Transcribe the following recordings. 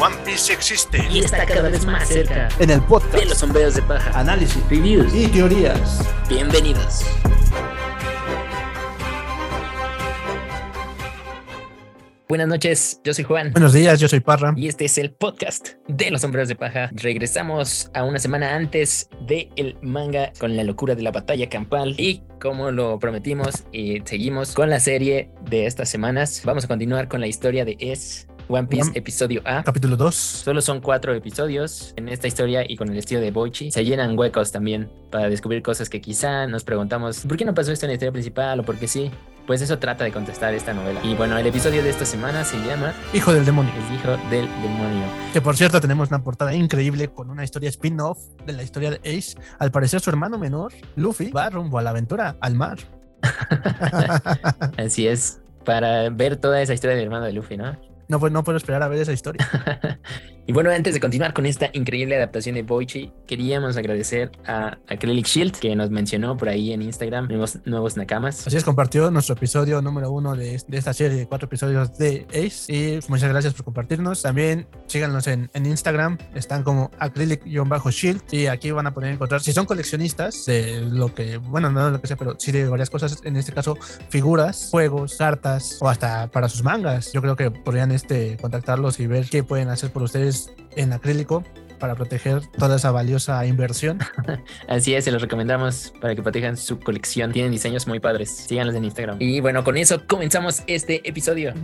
One Piece existe y está cada vez más cerca en el podcast de los sombreros de paja, análisis, reviews y teorías. Bienvenidos. Buenas noches, yo soy Juan. Buenos días, yo soy Parra. Y este es el podcast de los sombreros de paja. Regresamos a una semana antes del el manga con la locura de la batalla campal. Y como lo prometimos y seguimos con la serie de estas semanas, vamos a continuar con la historia de Es One Piece episodio A. Capítulo 2. Solo son cuatro episodios en esta historia y con el estilo de Boichi. Se llenan huecos también para descubrir cosas que quizá nos preguntamos, ¿por qué no pasó esto en la historia principal o por qué sí? Pues eso trata de contestar esta novela. Y bueno, el episodio de esta semana se llama Hijo del demonio. El hijo del demonio. Que por cierto tenemos una portada increíble con una historia spin-off de la historia de Ace. Al parecer su hermano menor, Luffy, va rumbo a la aventura al mar. Así es, para ver toda esa historia del hermano de Luffy, ¿no? No, no puedo esperar a ver esa historia. y bueno, antes de continuar con esta increíble adaptación de Boichi, queríamos agradecer a Acrylic Shield que nos mencionó por ahí en Instagram, nuevos, nuevos nakamas. Así es, compartió nuestro episodio número uno de, esta serie de cuatro episodios de Ace. Y muchas gracias por compartirnos. También síganos en, en Instagram, están como Acrylic-Shield. Y aquí van a poder encontrar, si son coleccionistas de lo que, bueno, no de lo que sea, pero sí de varias cosas, en este caso, figuras, juegos, cartas o hasta para sus mangas. Yo creo que podrían este, contactarlos y ver qué pueden hacer por ustedes en acrílico para proteger toda esa valiosa inversión. Así es, se los recomendamos para que protejan su colección. Tienen diseños muy padres. Síganlos en Instagram. Y bueno, con eso comenzamos este episodio.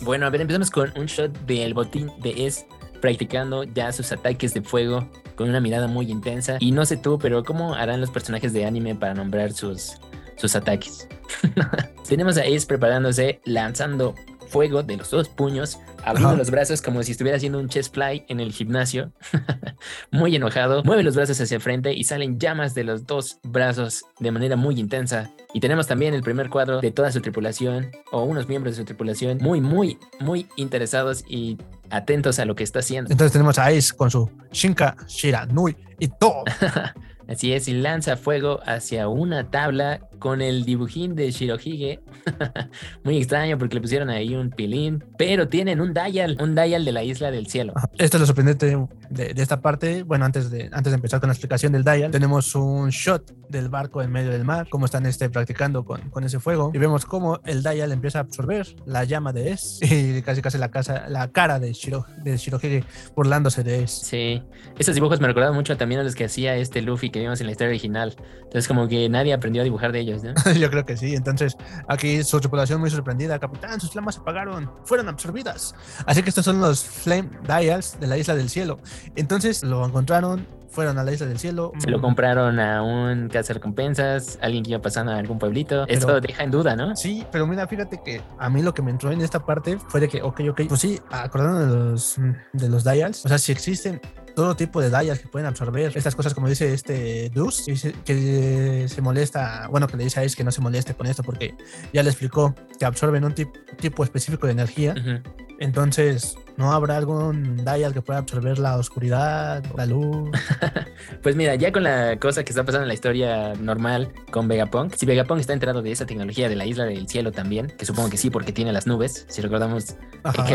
Bueno, a ver, empezamos con un shot del botín de Es practicando ya sus ataques de fuego con una mirada muy intensa. Y no sé tú, pero ¿cómo harán los personajes de anime para nombrar sus, sus ataques? Tenemos a Ace preparándose, lanzando fuego de los dos puños, abriendo Ajá. los brazos como si estuviera haciendo un chest fly en el gimnasio. muy enojado, mueve los brazos hacia el frente y salen llamas de los dos brazos de manera muy intensa. Y tenemos también el primer cuadro de toda su tripulación o unos miembros de su tripulación muy, muy, muy interesados y atentos a lo que está haciendo. Entonces tenemos a Ace con su Shinka, Shira, Nui y todo. Así es, y lanza fuego hacia una tabla con el dibujín de Shirohige. Muy extraño porque le pusieron ahí un pilín, pero tienen un dial, un dial de la isla del cielo. Esto es lo sorprendente de, de, esta parte. Bueno, antes de, antes de empezar con la explicación del dial, tenemos un shot del barco en medio del mar, cómo están este, practicando con, con ese fuego, y vemos cómo el dial empieza a absorber la llama de Es y casi casi la, casa, la cara de, Shiro, de Shirohige burlándose de Es. Sí, esos dibujos me recordaban mucho también a los que hacía este Luffy que vimos en la historia original. Entonces, como que nadie aprendió a dibujar de ellos, ¿no? Yo creo que sí. Entonces, aquí su tripulación muy sorprendida. Capitán, sus flamas se apagaron, fueron absorbidas. Así que estos son los Flame Dials de la Isla del Cielo. Entonces, lo encontraron, fueron a la Isla del Cielo. Se lo compraron a un recompensas, alguien que iba pasando a algún pueblito. Pero, Esto deja en duda, ¿no? Sí, pero mira, fíjate que a mí lo que me entró en esta parte fue de que, ok, ok, pues sí, acordando de los, de los dials, o sea, si existen todo tipo de dials que pueden absorber estas cosas, como dice este Dus, que se molesta, bueno, que le dice a Ace que no se moleste con esto porque ya le explicó que absorben un tip, tipo específico de energía. Uh -huh. Entonces, ¿no habrá algún dial que pueda absorber la oscuridad, la luz? pues mira, ya con la cosa que está pasando en la historia normal con Vegapunk, si Vegapunk está enterado de esa tecnología de la isla del cielo también, que supongo que sí, porque tiene las nubes, si recordamos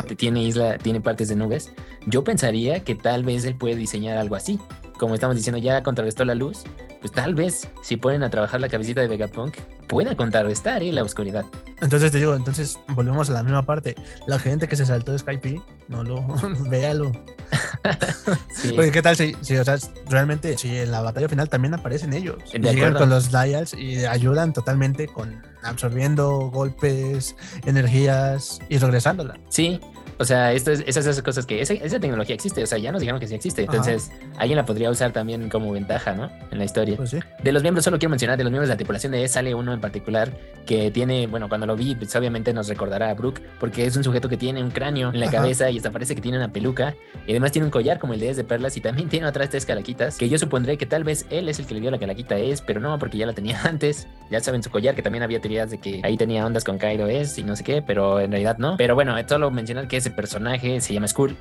que tiene isla, tiene partes de nubes, yo pensaría que tal vez él puede diseñar algo así. Como estamos diciendo, ya contrarrestó la luz, pues tal vez si ponen a trabajar la cabecita de Vegapunk, pueda contrarrestar ¿eh? la oscuridad. Entonces te digo, entonces volvemos a la misma parte. La gente que se saltó de Skype, no lo véalo. sí. Porque qué tal si, si, o sea, realmente, si en la batalla final también aparecen ellos. Llegan con los dials y ayudan totalmente con absorbiendo golpes, energías y regresándola. Sí, o sea, esto es, esas, esas cosas que esa, esa, tecnología existe, o sea, ya nos dijeron que sí existe. Entonces, Ajá. alguien la podría usar también como ventaja, ¿no? En la historia. Pues sí. De los miembros, solo quiero mencionar, de los miembros de la tripulación de E sale uno en particular que tiene, bueno, cuando lo vi, pues obviamente nos recordará a Brooke, porque es un sujeto que tiene un cráneo en la Ajá. cabeza y hasta parece que tiene una peluca. Y además tiene un collar como el de Es de perlas y también tiene otras tres calaquitas, que yo supondré que tal vez él es el que le dio la calaquita a Es, pero no, porque ya la tenía antes. ya saben su collar, que también había teorías de que ahí tenía ondas con Kaido es y no sé qué, pero en realidad no. Pero bueno, solo mencionar que ese personaje se llama Skull.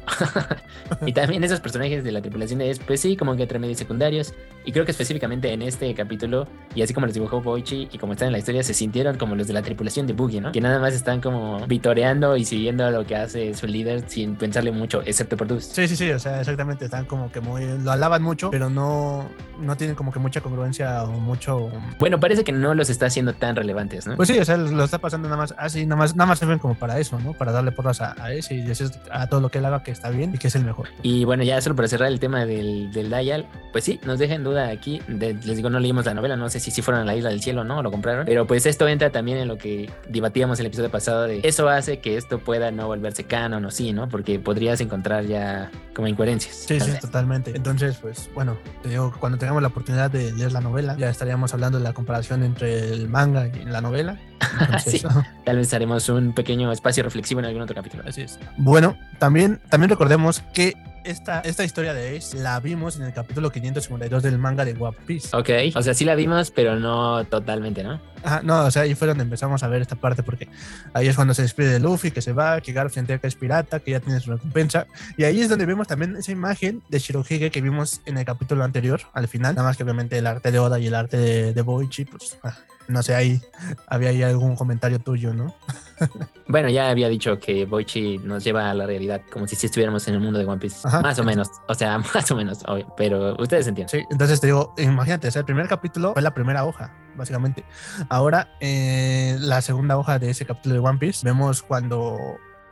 y también esos personajes de la tripulación es, pues sí, como que entre medios secundarios. Y creo que específicamente en este capítulo, y así como los dibujó Boichi y como están en la historia, se sintieron como los de la tripulación de Boogie, ¿no? Que nada más están como vitoreando y siguiendo lo que hace su líder sin pensarle mucho, excepto por Dust. Sí, sí, sí, o sea, exactamente, están como que muy, lo alaban mucho, pero no, no tienen como que mucha congruencia o mucho... Bueno, parece que no los está haciendo tan relevantes, ¿no? Pues sí, o sea, lo está pasando nada más así, nada más, nada más sirven como para eso, ¿no? Para darle porras a, a ese y decir a todo lo que él haga que está bien y que es el mejor. Y bueno, ya solo para cerrar el tema del, del Dial, pues sí, nos deja en duda aquí. De- les digo, no leímos la novela, no sé si sí fueron a la isla del cielo o no, o lo compraron. Pero pues esto entra también en lo que debatíamos el episodio pasado de eso hace que esto pueda no volverse canon o sí, ¿no? Porque podrías encontrar ya como incoherencias. Sí, sí, totalmente. Entonces, pues bueno, te digo cuando tengamos la oportunidad de leer la novela, ya estaríamos hablando de la comparación entre el manga y la novela. Entonces, Sí. Tal vez haremos un pequeño espacio reflexivo en algún otro capítulo. Así es. Bueno, también, también recordemos que esta, esta historia de Ace la vimos en el capítulo 552 del manga de One Piece. Ok, o sea, sí la vimos, pero no totalmente, ¿no? Ajá, no, o sea, ahí fue donde empezamos a ver esta parte porque ahí es cuando se despide de Luffy, que se va, que Garp se entera que es pirata, que ya tiene su recompensa. Y ahí es donde vemos también esa imagen de Shirohige que vimos en el capítulo anterior, al final. Nada más que obviamente el arte de Oda y el arte de, de Boichi, pues ah, no sé, ahí había ahí algún comentario tuyo, ¿no? Bueno, ya había dicho que Boichi nos lleva a la realidad como si estuviéramos en el mundo de One Piece. Ajá. Más o menos, o sea, más o menos, obvio, pero ustedes entienden. Sí, entonces te digo, imagínate, o sea, el primer capítulo fue la primera hoja, básicamente. Ahora, eh, la segunda hoja de ese capítulo de One Piece, vemos cuando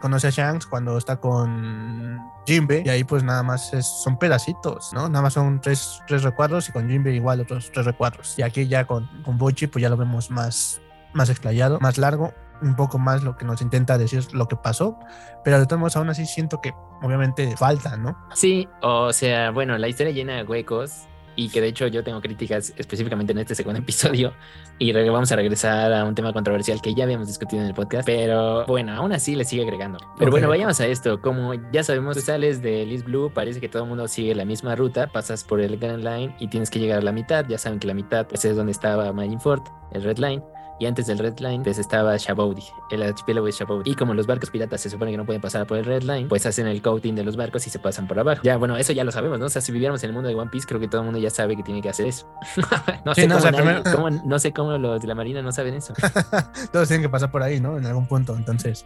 conoce a Shanks, cuando está con Jinbe, y ahí pues nada más son pedacitos, ¿no? Nada más son tres, tres recuadros y con Jinbe igual otros tres recuadros. Y aquí ya con, con pues ya lo vemos más, más explayado, más largo, un poco más lo que nos intenta decir lo que pasó, pero de todos modos aún así siento que obviamente falta, ¿no? Sí, o sea, bueno, la historia llena de huecos y que de hecho yo tengo críticas específicamente en este segundo episodio y vamos a regresar a un tema controversial que ya habíamos discutido en el podcast, pero bueno, aún así le sigue agregando. Pero Ok. bueno, vayamos a esto, como ya sabemos, tú sales de East Blue, parece que todo el mundo sigue la misma ruta, pasas por el Grand Line y tienes que llegar a la mitad, ya saben que la mitad pues es donde estaba Marineford, el Red Line. Y antes del Red Line, pues estaba Shaboudi, el archipiélago de Shaboudi. Y como los barcos piratas se supone que no pueden pasar por el Red Line, pues hacen el coating de los barcos y se pasan por abajo. Ya, bueno, eso ya lo sabemos, ¿no? O sea, si viviéramos en el mundo de One Piece, creo que todo el mundo ya sabe que tiene que hacer eso. no, Sí, sé no, o cómo sea, nadie- primero- cómo- no sé cómo los de la Marina no saben eso. Todos tienen que pasar por ahí, ¿no? En algún punto, entonces.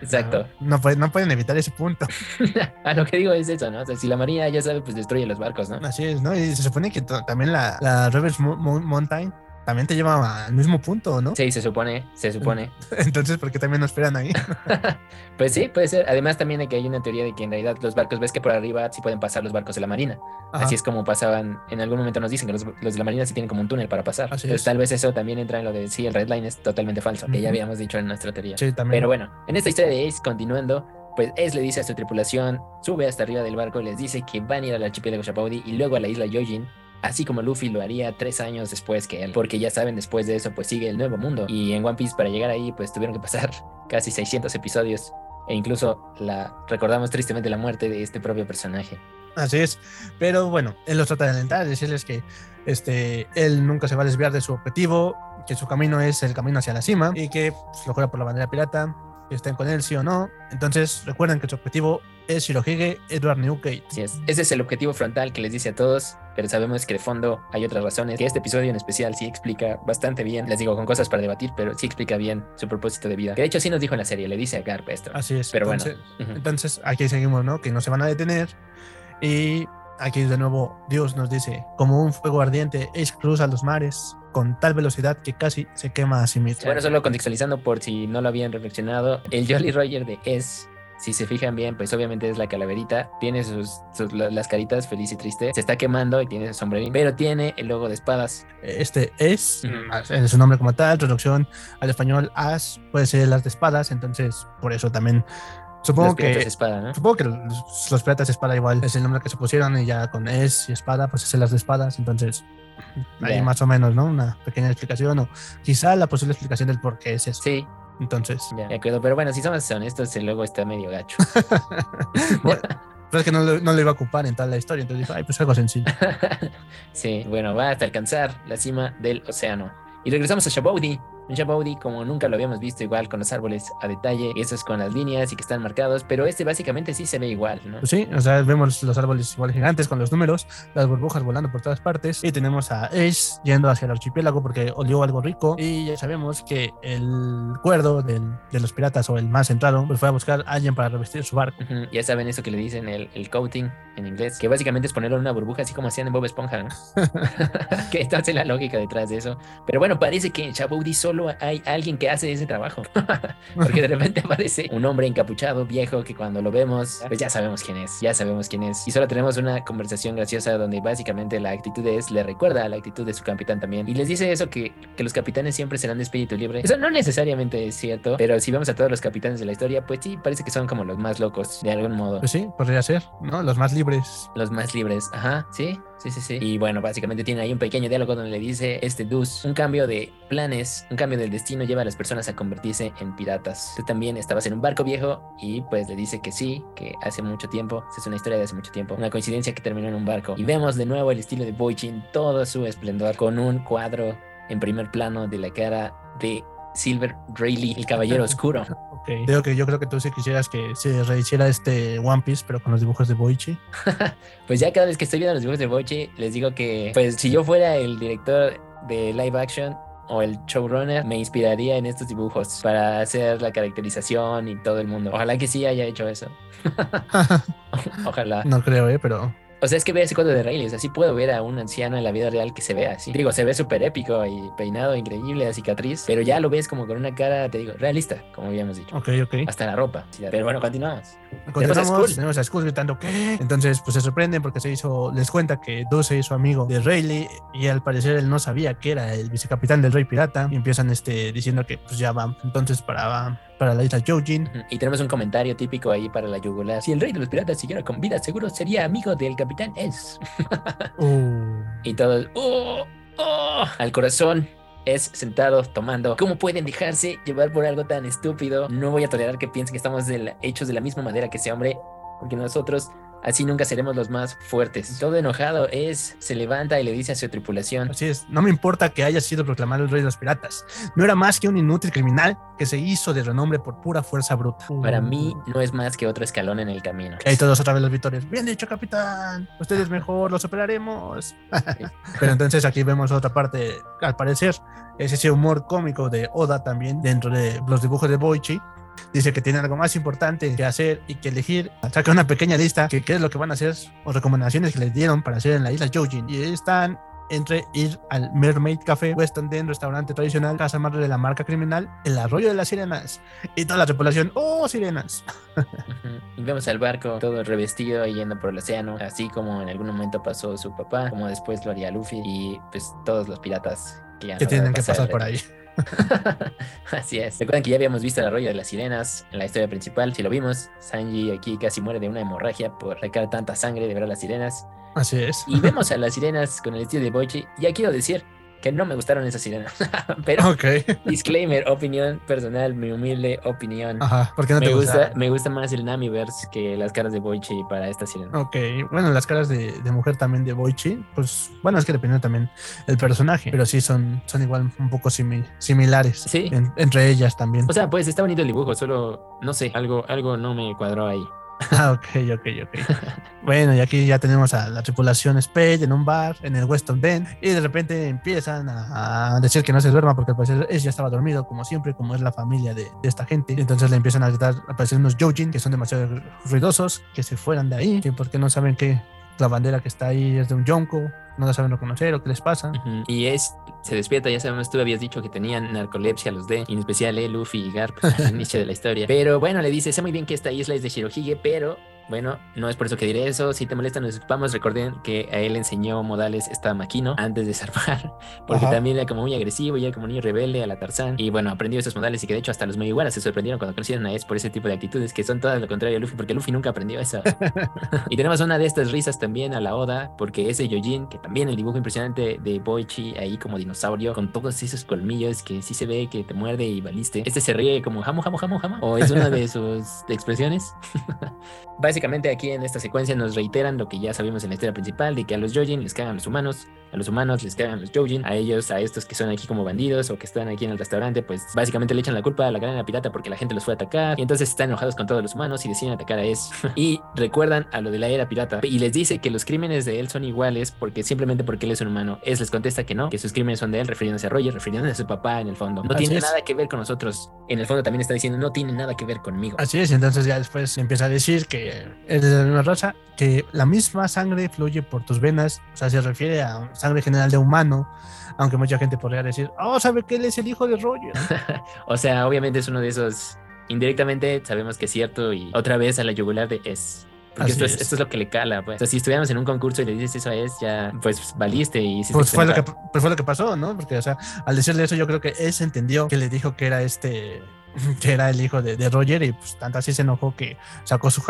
Exacto. No, pueden, no pueden evitar ese punto. A lo que digo es eso, ¿no? O sea, si la Marina ya sabe, pues destruye los barcos, ¿no? Así es, ¿no? Y se supone que también la, la Reverse Mo- Mo- Mountain también te lleva al mismo punto, ¿no? Sí, se supone, se supone. Entonces, ¿por qué también nos esperan ahí? Pues sí, puede ser. Además, también de que hay una teoría de que en realidad los barcos, ves que por arriba sí pueden pasar los barcos de la Marina. Ajá. Así es como pasaban, en algún momento nos dicen que los, los de la Marina sí tienen como un túnel para pasar. Así Entonces, es. tal vez eso también entra en lo de sí, el Red Line es totalmente falso, que ya habíamos dicho en nuestra teoría. Sí, también. Pero bueno, en esta historia de Ace, continuando, pues Ace le dice a su tripulación, sube hasta arriba del barco y les dice que van a ir al archipiélago Shabaudi y luego a la isla Yojin, así como Luffy lo haría tres años después que él, porque ya saben, después de eso pues sigue el nuevo mundo. Y en One Piece para llegar ahí pues tuvieron que pasar casi 600 episodios e incluso la recordamos tristemente la muerte de este propio personaje. Así es. Pero bueno, él los trata de alentar, decirles que este, él nunca se va a desviar de su objetivo, que su camino es el camino hacia la cima y que pues, lo juega por la bandera pirata, que estén con él sí o no. Entonces, recuerden que su objetivo es Shirohige Edward Newgate. Así es. Ese es el objetivo frontal que les dice a todos, pero sabemos que de fondo hay otras razones. Que este episodio en especial sí explica bastante bien, les digo con cosas para debatir, pero sí explica bien su propósito de vida. Que de hecho sí nos dijo en la serie, le dice a Garp esto. Así es. Pero bueno. entonces, Ujú. entonces, aquí seguimos, ¿no? Que no se van a detener. Y aquí de nuevo Dios nos dice, como un fuego ardiente, Ace cruza los mares con tal velocidad que casi se quema a sí mismo. Bueno, solo contextualizando por si no lo habían reflexionado, el Jolly Roger de Es, si se fijan bien, pues obviamente es la calaverita, tiene sus, sus- la- las caritas feliz y triste, se está quemando y tiene su sombrerín, pero tiene el logo de espadas. Este es, Ujú. en su nombre como tal, traducción al español, as puede ser las de espadas, entonces por eso también supongo Los que... espada, ¿no? Supongo que los, los piratas de espada igual es el nombre que se pusieron y ya con es y espada, pues es las de espadas, entonces ahí Ya. más o menos, ¿no? Una pequeña explicación o quizá la posible explicación del por qué es eso. Sí, Entonces, ya, de acuerdo, pero bueno, si somos honestos, el logo está medio gacho. bueno, pero es que no lo, no lo iba a ocupar en toda la historia, entonces dijo, ay, pues algo sencillo. sí, bueno, va hasta alcanzar la cima del océano. Y regresamos a Shabody, un Shabody como nunca lo habíamos visto igual con los árboles a detalle, esos con las líneas y que están marcados, pero este básicamente sí se ve igual, ¿no? Sí, o sea, vemos los árboles igual gigantes con los números, las burbujas volando por todas partes y tenemos a Ace yendo hacia el archipiélago porque olió algo rico y ya sabemos que el cuerdo del, de los piratas o el más centrado pues fue a buscar a alguien para revestir su barco. Ujú, Ya saben eso que le dicen el, el coating en inglés, que básicamente es ponerlo en una burbuja así como hacían en Bob Esponja, ¿no? que entonces la lógica detrás de eso. Pero bueno, parece que en Shabody solo hay alguien que hace ese trabajo. Porque de repente aparece un hombre encapuchado, viejo, que cuando lo vemos, pues ya sabemos quién es, ya sabemos quién es. Y solo tenemos una conversación graciosa donde básicamente la actitud es, le recuerda a la actitud de su capitán también. Y les dice eso, que, que los capitanes siempre serán de espíritu libre. Eso no necesariamente es cierto, pero si vemos a todos los capitanes de la historia, pues sí, parece que son como los más locos, de algún modo. Pues sí, podría ser, ¿no? Los más libres. Los más libres, ajá, sí, sí, sí, sí. Y bueno, básicamente tiene ahí un pequeño diálogo donde le dice este Dus, un cambio de planes, un cambio del destino lleva a las personas a convertirse en piratas. Tú también estabas en un barco viejo y pues le dice que sí, que hace mucho tiempo, esa es una historia de hace mucho tiempo, una coincidencia que terminó en un barco. Y vemos de nuevo el estilo de Boichin, todo su esplendor, con un cuadro en primer plano de la cara de Silver Rayleigh, el caballero oscuro. Ok. Digo que yo creo que tú sí quisieras que se rehiciera este One Piece, pero con los dibujos de Boichi. Pues ya cada vez que estoy viendo los dibujos de Boichi, les digo que, pues si yo fuera el director de live action o el showrunner, me inspiraría en estos dibujos para hacer la caracterización y todo el mundo. Ojalá que sí haya hecho eso. Ojalá. no creo, ¿eh? Pero O sea, es que ve ese cuadro de Rayleigh, así puedo ver a un anciano en la vida real que se vea así. Digo, se ve súper épico y peinado increíble, la cicatriz, pero ya lo ves como con una cara, te digo, realista, como habíamos dicho. ok, ok. Hasta la ropa. sí, Pero bueno, continuamos. Continuamos, tenemos a Skull gritando ¿qué? Entonces pues se sorprenden porque se hizo, les cuenta que Dose se hizo amigo de Rayleigh y al parecer él no sabía que era el vicecapitán del Rey Pirata y empiezan este, diciendo que pues ya van entonces para, para la isla Jojin. Y tenemos un comentario típico ahí para la yugular. Si el rey de los piratas siguiera con vida, seguro sería amigo del capitán Es. Uh, Y todos, ¡oh! ¡oh! Al corazón. Es sentado tomando. ¿Cómo pueden dejarse llevar por algo tan estúpido? No voy a tolerar que piensen que estamos de la- hechos de la misma madera que ese hombre, porque nosotros así nunca seremos los más fuertes. Todo enojado es, se levanta y le dice a su tripulación: así es, no me importa que haya sido proclamado el Rey de los Piratas. No era más que un inútil criminal que se hizo de renombre por pura fuerza bruta. Para Uh. mí no es más que otro escalón en el camino. Y todos otra vez los victorios. Bien dicho, capitán. Usted es mejor, lo superaremos. Pero entonces aquí vemos otra parte, al parecer, es ese humor cómico de Oda también dentro de los dibujos de Boichi. Dice que tiene algo más importante que hacer y que elegir. Saca una pequeña lista que qué es lo que van a hacer o recomendaciones que les dieron para hacer en la isla Jojin. Y están entre ir al Mermaid Café, Weston Den, restaurante tradicional, casa madre de la marca criminal, el arroyo de las sirenas y toda la tripulación. ¡Oh, sirenas! Y vemos al barco todo revestido y yendo por el océano, así como en algún momento pasó su papá, como después lo haría Luffy y pues todos los piratas que, tienen que pasar por ahí. Así es. Recuerden que ya habíamos visto el arroyo de las sirenas en la historia principal. Si lo vimos, Sanji aquí casi muere de una hemorragia por recar tanta sangre de ver a las sirenas. Así es. Y vemos a las sirenas con el estilo de Boichi. Ya quiero decir que no me gustaron esas sirenas. Pero, disclaimer, opinión personal, mi humilde opinión. Ajá, ¿por qué no me te gusta, gusta? me gusta más el Namiverse que las caras de Boichi para esta sirena. Ok, bueno, las caras de, de mujer también de Boichi, pues bueno, es que depende también el personaje, pero sí son, son igual un poco simi- similares Sí. en- entre ellas también. O sea, pues está bonito el dibujo, solo no sé, algo, algo no me cuadró ahí. Ah, ok, ok, ok. bueno, y aquí ya tenemos a la tripulación Spade en un bar en el Weston Den y de repente empiezan a, a decir que no se duerma porque al parecer él ya estaba dormido, como siempre, como es la familia de, de esta gente. Y entonces le empiezan a gritar, al parecer unos Jojin que son demasiado ruidosos, que se fueran de ahí, que porque no saben que la bandera que está ahí es de un Yonko, no la saben reconocer o qué les pasa. Ujú. Y es, se despierta, ya sabemos, tú habías dicho que tenían narcolepsia los D, en especial eh, Luffy y Garp al inicio de la historia. Pero bueno, le dice, sé muy bien que esta isla es de Shirohige, pero bueno, no es por eso que diré eso. Si te molesta, nos disculpamos. Recuerden que a él enseñó modales esta Makino antes de zarpar, porque Ajá. también era como muy agresivo y era como niño rebelde a la Tarzán. Y bueno, aprendió esos modales y que de hecho hasta los Mugiwara se sorprendieron cuando conocieron a Ace por ese tipo de actitudes que son todas lo contrario a Luffy, porque Luffy nunca aprendió eso. y tenemos una de estas risas también a la Oda, porque ese Yojin, que también el dibujo impresionante de Boichi ahí como dinosaurio, con todos esos colmillos que sí se ve que te muerde y baliste. Este se ríe como jamo, jamo, jamo, jamo, o es una de sus expresiones. Básicamente aquí en esta secuencia nos reiteran lo que ya sabemos en la historia principal, de que a los Yojin les cagan los humanos, a los humanos les cagan los Joujin, a ellos, a estos que son aquí como bandidos o que están aquí en el restaurante, pues básicamente le echan la culpa a la cadena pirata porque la gente los fue a atacar y entonces están enojados con todos los humanos y deciden atacar a eso. y recuerdan a lo de la era pirata y les dice que los crímenes de él son iguales porque simplemente porque él es un humano. Es les contesta que no, que sus crímenes son de él, refiriéndose a Roger, refiriéndose a su papá en el fondo. No tiene nada que ver con nosotros. En el fondo también está diciendo, no tiene nada que ver conmigo. Así es, entonces ya después empieza a decir que es de la misma raza, que la misma sangre fluye por tus venas, o sea, se refiere a sangre general de humano, aunque mucha gente podría decir, oh, sabe que él es el hijo de Roger. o sea, obviamente es uno de esos, indirectamente sabemos que es cierto y otra vez a la yugular de es. Porque esto es. esto es. lo que le cala, pues. O sea, si estuviéramos en un concurso y le dices eso a es, ya, pues valiste y pues fue, lo que, pues fue lo que pasó, ¿no? Porque, o sea, al decirle eso, yo creo que él se entendió que le dijo que era este, que era el hijo de, de Roger y pues tanto así se enojó que sacó su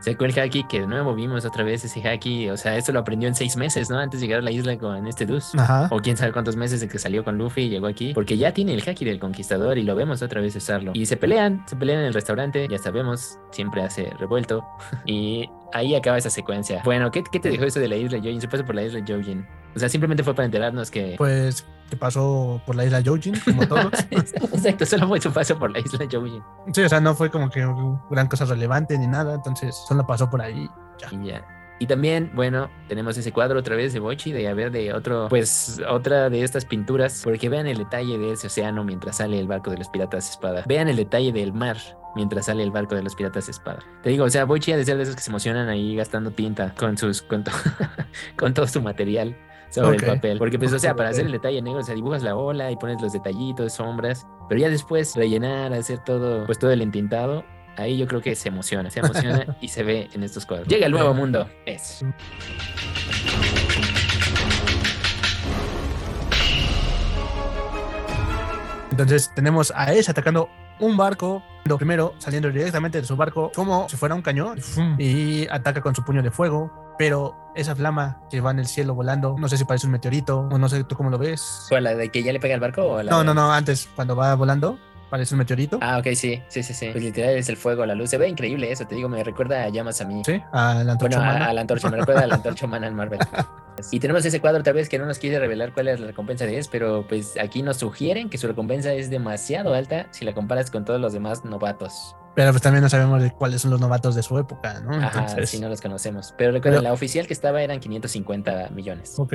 Sacó el haki que de nuevo vimos otra vez ese haki. O sea, esto lo aprendió en seis meses, ¿no? Antes de llegar a la isla con este Dus. Ajá. O quién sabe cuántos meses de que salió con Luffy y llegó aquí. Porque ya tiene el haki del conquistador y lo vemos otra vez usarlo. Y se pelean, se pelean en el restaurante. Ya sabemos, siempre hace revuelto. y ahí acaba esa secuencia. Bueno, ¿qué, qué te dejó eso de la isla Jojin? Se pasó por la isla Jojin. O sea, simplemente fue para enterarnos que. Pues que pasó por la isla Jojin, como todos. Exacto, solo fue su paso por la isla Jojin. Sí, o sea, no fue como que gran cosa relevante ni nada, entonces solo pasó por ahí. Ya. Y ya. Y también, bueno, tenemos ese cuadro otra vez de Bochi, de haber de otro, pues otra de estas pinturas, porque vean el detalle de ese océano mientras sale el barco de los piratas espada. Vean el detalle del mar mientras sale el barco de los piratas espada. Te digo, o sea, Boichi ha de ser de esos que se emocionan ahí gastando tinta con sus, con, con todo su material sobre el papel. Porque, pues, o sea, para hacer el detalle negro, o sea, dibujas la ola y pones los detallitos, sombras, pero ya después rellenar, hacer todo, pues todo el entintado, ahí yo creo que se emociona, se emociona y se ve en estos cuadros. Llega el nuevo mundo, es. Entonces tenemos a Ace atacando un barco, primero saliendo directamente de su barco como si fuera un cañón y ataca con su puño de fuego, pero esa flama que va en el cielo volando, no sé si parece un meteorito o no sé tú cómo lo ves. ¿O la de que ya le pega el barco? O no, no, no, antes cuando va volando Parece un meteorito. Ah, ok, sí, sí, sí, sí. Pues literal es el fuego, la luz. Se ve increíble eso, te digo, me recuerda a llamas a mí. Sí, a la antorcha bueno, A, la antorcha, me recuerda a la antorcha humana en Marvel. y tenemos ese cuadro tal vez que no nos quiere revelar cuál es la recompensa de es, pero pues aquí nos sugieren que su recompensa es demasiado alta si la comparas con todos los demás novatos. Pero pues también no sabemos de cuáles son los novatos de su época, ¿no? Ajá, sí, no los conocemos. Pero recuerden, la oficial que estaba eran 550 millones. Ok.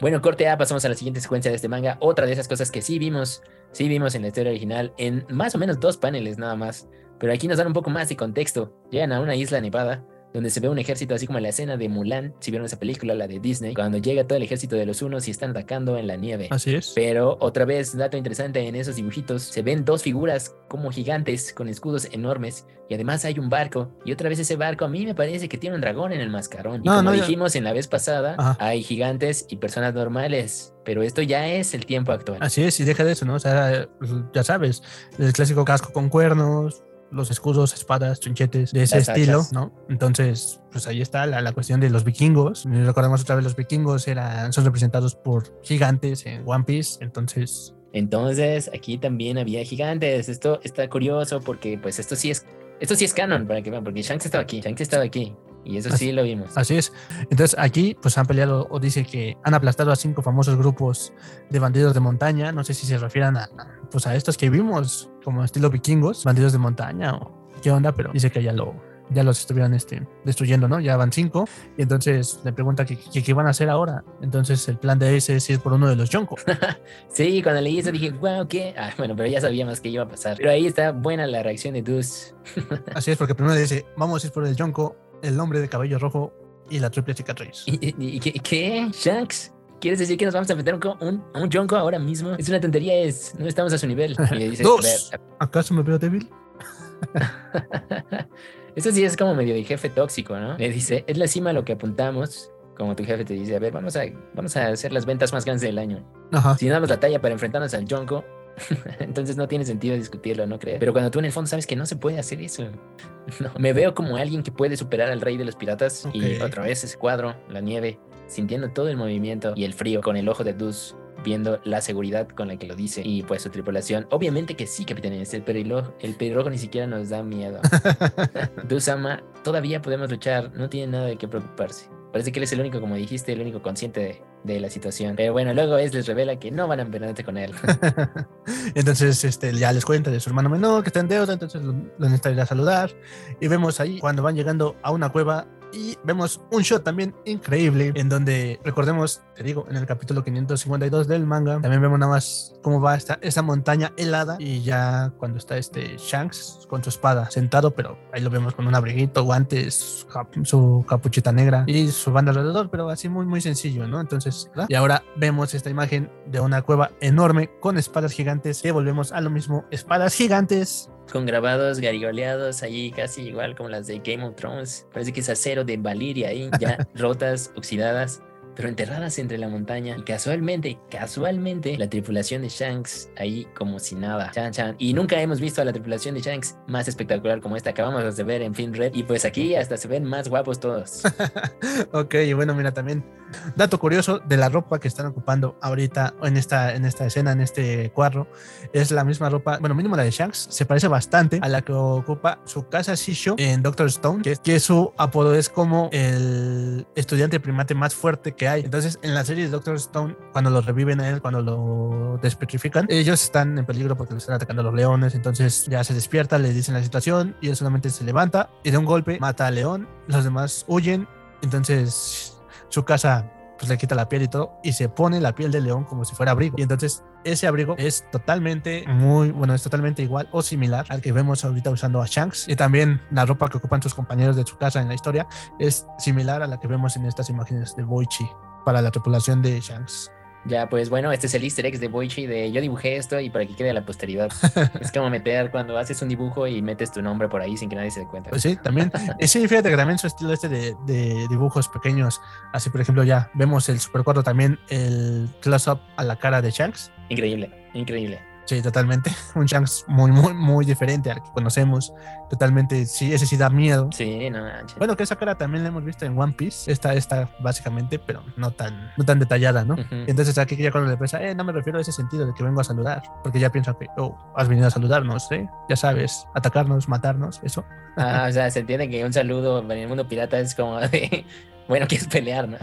Bueno, corte A, pasamos a la siguiente secuencia de este manga. Otra de esas cosas que sí vimos, sí vimos en la historia original, en más o menos dos paneles nada más. Pero aquí nos dan un poco más de contexto. Llegan a una isla nevada donde se ve un ejército así como la escena de Mulan, si vieron esa película, la de Disney, cuando llega todo el ejército de los unos y están atacando en la nieve. Así es. Pero otra vez, dato interesante en esos dibujitos, se ven dos figuras como gigantes con escudos enormes y además hay un barco y otra vez ese barco a mí me parece que tiene un dragón en el mascarón. Y como dijimos en la vez pasada, hay gigantes y personas normales, pero esto ya es el tiempo actual. Así es, y deja de eso, ¿no? O sea, ya sabes, el clásico casco con cuernos, los escudos, espadas, trinchetes de ese estilo, ¿no? Entonces, pues ahí está la, la, cuestión de los vikingos. Recordemos otra vez, los vikingos eran, son representados por gigantes en One Piece, entonces... Entonces, aquí también había gigantes. Esto está curioso porque, pues, esto sí es, esto sí es canon, para que vean, porque Shanks estaba aquí, Shanks estaba aquí. Y eso sí lo vimos. Así es. Entonces aquí pues han peleado o dice que han aplastado a cinco famosos grupos de bandidos de montaña. No sé si se refieran a, pues a estos que vimos como estilo vikingos, bandidos de montaña o qué onda, pero dice que ya lo, ya los estuvieran este, destruyendo, ¿no? Ya van cinco. Y entonces le pregunta qué, qué, van a hacer ahora. Entonces el plan de ese es ir por uno de los Yonko. sí, cuando leí eso dije, wow, ¿qué? Ah, bueno, pero ya sabíamos que iba a pasar. Pero ahí está buena la reacción de Dus. Así es, porque primero dice, vamos a ir por el Yonko el hombre de cabello rojo y la triple cicatriz. ¿Y, qué, Shanks? ¿Quieres decir que nos vamos a meter un, a un Jonko ahora mismo? Es una tontería, es, no estamos a su nivel. Dos. ¿Acaso me veo débil? Eso sí es como medio de jefe tóxico, ¿no? Le dice, es la cima a lo que apuntamos. Como tu jefe te dice, a ver, vamos a, vamos a hacer las ventas más grandes del año. Si no damos la talla para enfrentarnos al Jonko, Entonces no tiene sentido discutirlo, ¿no crees? Pero cuando tú en el fondo sabes que no se puede hacer eso. No, me veo como alguien que puede superar al rey de los piratas y otra vez ese cuadro, la nieve, sintiendo todo el movimiento y el frío con el ojo de Dus viendo la seguridad con la que lo dice y pues su tripulación. Obviamente que sí, capitán, el pelirrojo, el pelirrojo ni siquiera nos da miedo. Dus ama, todavía podemos luchar, no tiene nada de qué preocuparse. Parece que él es el único, como dijiste, el único consciente de, la situación. Pero bueno, luego es les revela que no van a emprenderte con él. entonces este, ya les cuenta de su hermano menor que está en deuda, entonces lo, lo necesita ir a saludar. Y vemos ahí cuando van llegando a una cueva y vemos un shot también increíble en donde recordemos, te digo, en el capítulo 552 del manga, también vemos nada más cómo va esta, montaña helada y ya cuando está este Shanks con su espada sentado, pero ahí lo vemos con un abriguito, guantes, su capuchita negra y su banda alrededor, pero así muy muy sencillo, ¿no? Entonces, y ahora vemos esta imagen de una cueva enorme con espadas gigantes que volvemos a lo mismo, espadas gigantes con grabados garigoleados allí casi igual como las de Game of Thrones. Parece que es acero de Valiria ahí, ya rotas, oxidadas pero enterradas entre la montaña. Y casualmente, casualmente, la tripulación de Shanks ahí como si nada. Chan, chan. Y nunca hemos visto a la tripulación de Shanks más espectacular como esta. Acabamos de ver en Film Red. Y pues aquí hasta se ven más guapos todos. ok, y bueno, mira también. Dato curioso de la ropa que están ocupando ahorita en esta, en esta escena, en este cuadro, es la misma ropa, bueno, mínimo la de Shanks, se parece bastante a la que ocupa su casa Shisho en Doctor Stone, que, que su apodo es como el estudiante primate más fuerte que hay. Entonces, en la serie de Doctor Stone, cuando lo reviven a él, cuando lo despetrifican, ellos están en peligro porque le están atacando a los leones. Entonces, ya se despierta, le dicen la situación y él solamente se levanta y de un golpe mata al león. Los demás huyen. Entonces, su casa pues le quita la piel y todo y se pone la piel del león como si fuera abrigo. Y entonces ese abrigo es totalmente muy, bueno, es totalmente igual o similar al que vemos ahorita usando a Shanks. Y también la ropa que ocupan sus compañeros de su casa en la historia es similar a la que vemos en estas imágenes de Boichi para la tripulación de Shanks. Ya, pues bueno, este es el easter egg de Boichi de yo dibujé esto y para que quede a la posteridad. es como meter cuando haces un dibujo y metes tu nombre por ahí sin que nadie se dé cuenta. Pues sí, también. sí, fíjate que también su estilo este de, de, dibujos pequeños, así por ejemplo ya vemos el Super 4 también, el close-up a la cara de Shanks. Increíble, increíble. Sí, totalmente. Un Shanks muy, muy, muy diferente al que conocemos. Totalmente, sí, ese sí da miedo. Sí, no. Bueno, que esa cara también la hemos visto en One Piece. Esta, esta básicamente, pero no tan, no tan detallada, ¿no? Entonces aquí ya cuando le pesa, eh, no me refiero a ese sentido de que vengo a saludar, porque ya pienso que, oh, has venido a saludarnos, ¿eh? Ya sabes, atacarnos, matarnos, eso. Ah, o sea, se entiende que un saludo en el mundo pirata es como de, bueno, quieres pelear, ¿no?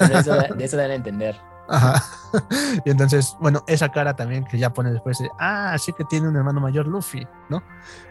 eso, de eso dan a entender. Ajá. Y entonces, bueno, esa cara también que ya pone después de, ah, sí que tiene un hermano mayor Luffy, ¿no?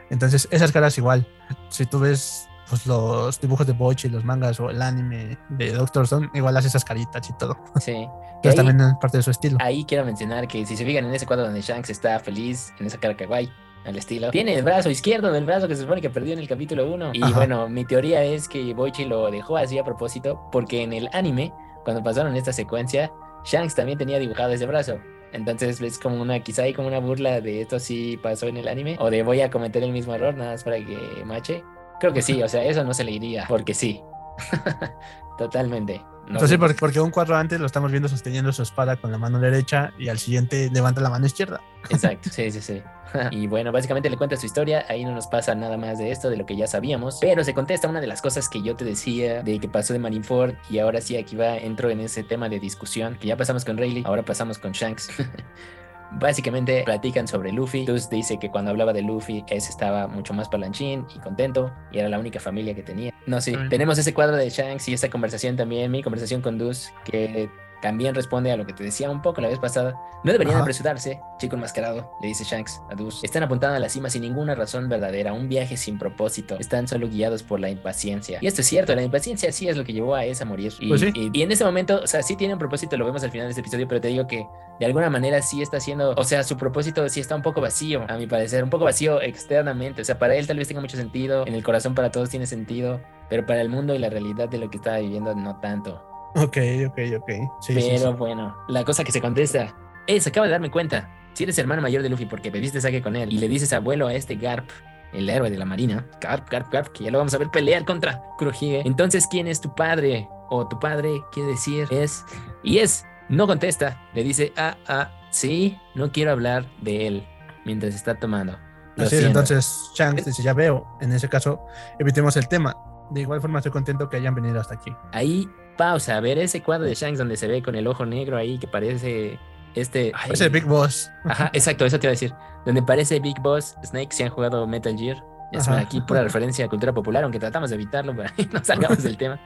Entonces, esas caras igual. Si tú ves pues, los dibujos de Boichi, los mangas o el anime de Doctor Stone, igual hace esas caritas y todo. Sí. Que también es parte de su estilo. Ahí quiero mencionar que si se fijan en ese cuadro donde Shanks está feliz, en esa cara kawaii, al estilo. Tiene el brazo izquierdo del brazo que se supone que perdió en el capítulo 1. Y bueno, mi teoría es que Boichi lo dejó así a propósito porque en el anime, cuando pasaron esta secuencia, Shanks también tenía dibujado ese brazo. Entonces es como una, quizá hay como una burla de esto sí pasó en el anime, o de voy a cometer el mismo error nada más para que mache. Creo que sí, o sea, eso no se le iría, porque sí. Totalmente. Sí, porque, porque, un cuadro antes lo estamos viendo sosteniendo su espada con la mano derecha y al siguiente levanta la mano izquierda. Exacto, sí, sí, sí. y bueno, básicamente le cuenta su historia, ahí no nos pasa nada más de esto, de lo que ya sabíamos, pero se contesta una de las cosas que yo te decía de que pasó de Marineford y ahora sí aquí va, entro en ese tema de discusión, que ya pasamos con Rayleigh, ahora pasamos con Shanks. Básicamente platican sobre Luffy. Tuz dice que cuando hablaba de Luffy, ese estaba mucho más palanchín y contento y era la única familia que tenía. No, sí, tenemos ese cuadro de Shanks y esta conversación también, mi conversación con Duz, que también responde a lo que te decía un poco la vez pasada. No deberían apresurarse, chico enmascarado, le dice Shanks a Dus. Están apuntando a la cima sin ninguna razón verdadera, un viaje sin propósito. Están solo guiados por la impaciencia. Y esto es cierto, la impaciencia sí es lo que llevó a esa a morir. Y, pues y, en ese momento, o sea, sí tiene un propósito, lo vemos al final de este episodio, pero te digo que de alguna manera sí está haciendo, o sea, su propósito sí está un poco vacío, a mi parecer, un poco vacío externamente. O sea, para él tal vez tenga mucho sentido, en el corazón para todos tiene sentido, pero para el mundo y la realidad de lo que estaba viviendo no tanto. Ok, ok, ok. Pero bueno, la cosa que se contesta es, acaba de darme cuenta, si eres hermano mayor de Luffy porque pediste saque con él y le dices abuelo a este Garp, el héroe de la marina, Garp, Garp, Garp, que ya lo vamos a ver pelear contra Kurohige, entonces ¿quién es tu padre? O tu padre quiere decir es... Y es, no contesta, le dice, ah, ah, sí, no quiero hablar de él mientras está tomando. Así es, entonces Shanks dice, ya veo, en ese caso evitemos el tema. De igual forma estoy contento que hayan venido hasta aquí. Ahí pausa, a ver ese cuadro de Shanks donde se ve con el ojo negro ahí que parece este. Parece Big Boss. Ajá, exacto, eso te iba a decir. Donde parece Big Boss, Snake, si han jugado Metal Gear. Es aquí pura referencia a cultura popular, aunque tratamos de evitarlo para que no salgamos del tema.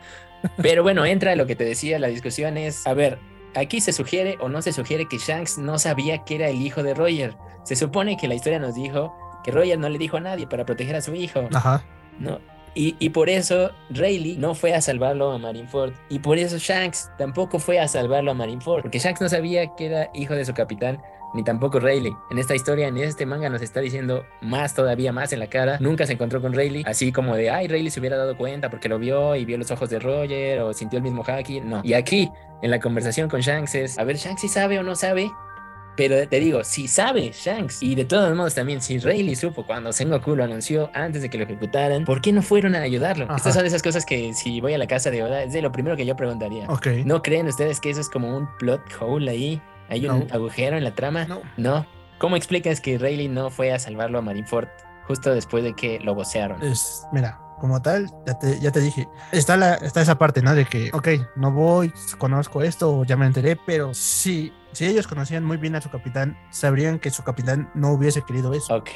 Pero bueno, entra lo que te decía, la discusión es, a ver, aquí se sugiere o no se sugiere que Shanks no sabía que era el hijo de Roger. Se supone que la historia nos dijo que Roger no le dijo a nadie para proteger a su hijo. Ajá. ¿no? Y, por eso Rayleigh no fue a salvarlo a Marineford. Y por eso Shanks tampoco fue a salvarlo a Marineford. Porque Shanks no sabía que era hijo de su capitán, ni tampoco Rayleigh. En esta historia, en este manga nos está diciendo más, todavía más en la cara. Nunca se encontró con Rayleigh. Así como de, ay, Rayleigh se hubiera dado cuenta porque lo vio y vio los ojos de Roger o sintió el mismo haki. No. Y aquí, en la conversación con Shanks es, a ver, Shanks si sabe o no sabe. Pero te digo, si sabe Shanks, y de todos modos también, si Rayleigh supo cuando Sengoku lo anunció antes de que lo ejecutaran, ¿por qué no fueron a ayudarlo? Ajá. Estas son esas cosas que si voy a la casa de Oda, es de lo primero que yo preguntaría. Ok. ¿No creen ustedes que eso es como un plot hole ahí? ¿Hay un No. agujero en la trama? No. No. ¿Cómo explicas que Rayleigh no fue a salvarlo a Marineford justo después de que lo vocearon? Es, mira, como tal, ya te, ya te dije, está, la, está esa parte, ¿no? De que, ok, no voy, conozco esto, ya me enteré, pero si, si ellos conocían muy bien a su capitán, sabrían que su capitán no hubiese querido eso. Ok.